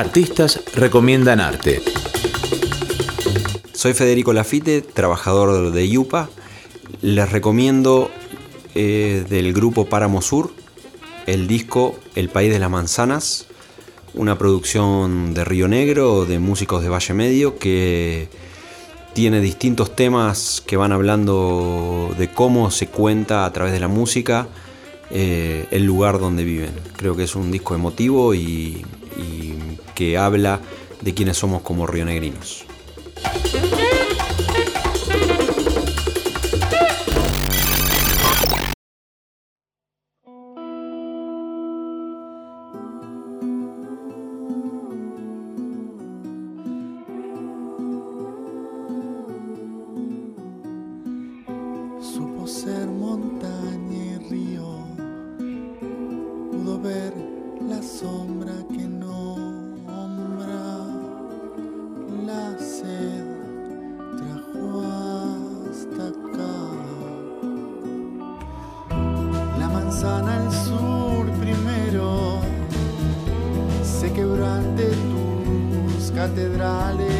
Artistas recomiendan arte. Soy Federico Lafite, trabajador de Yupa. Les recomiendo eh, del grupo Páramo Sur el disco El País de las Manzanas, una producción de Río Negro, de músicos de Valle Medio, que tiene distintos temas que van hablando de cómo se cuenta a través de la música eh, el lugar donde viven. Creo que es un disco emotivo y, y que habla de quiénes somos como rionegrinos. Ver la sombra que nombra, Manzana al sur primero. Se quebró ante tus catedrales